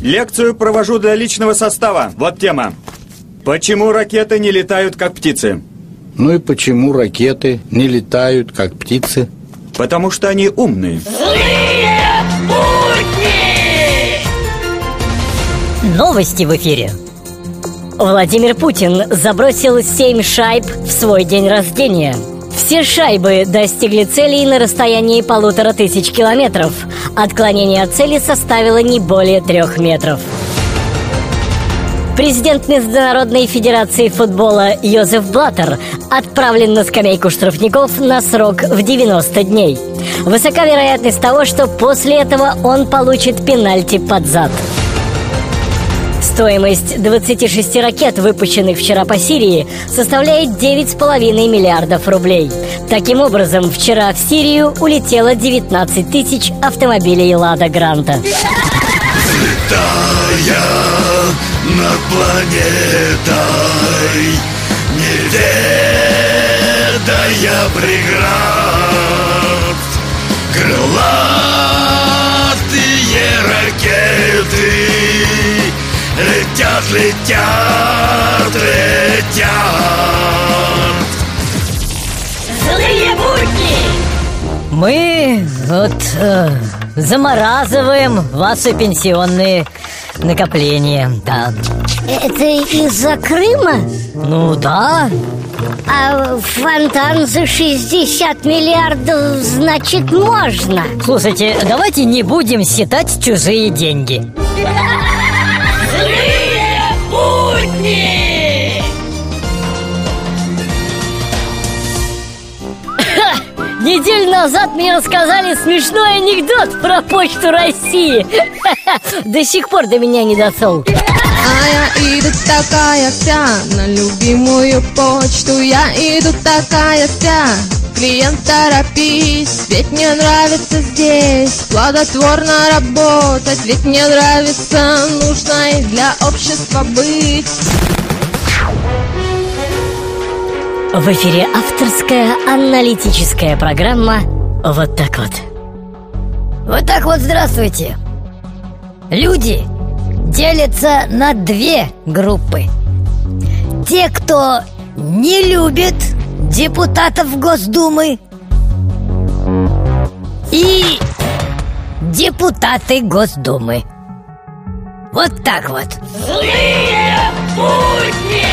Лекцию провожу для личного состава. Вот тема. Почему ракеты не летают, как птицы? Ну и почему ракеты не летают, как птицы? Потому что они умные. Злые будни! Новости в эфире. Владимир Путин забросил 7 шайб в свой день рождения. Все шайбы достигли целей на расстоянии полутора тысяч километров. Отклонение от цели составило не более трех метров. Президент Международной Федерации футбола Йозеф Блаттер отправлен на скамейку штрафников на срок в 90 дней. Высока вероятность того, что после этого он получит пенальти под зад. Стоимость 26 ракет, выпущенных вчера по Сирии, составляет 9,5 миллиардов рублей. Таким образом, вчера в Сирию улетело 19 тысяч автомобилей «Лада Гранта». Летая над планетой, не ведая преград, крылатые ракеты летят, летят, летят. Злые будни! Мы вот э, заморазываем ваши пенсионные накопления, да. Это из-за Крыма? Ну да, А фонтан за 60 миллиардов, значит, можно слушайте, давайте не будем считать чужие деньги. Неделю назад мне рассказали смешной анекдот про почту России. До сих пор до меня не дошел. А я иду такая вся на любимую почту Я иду такая вся Клиент, торопись, ведь мне нравится здесь Плодотворно работать, ведь мне нравится Нужно и для общества быть В эфире авторская аналитическая программа «Вот так вот». Вот так вот, здравствуйте. Люди делятся на две группы. Те, кто не любит депутатов Госдумы и депутаты Госдумы. Вот так вот. Злые будни!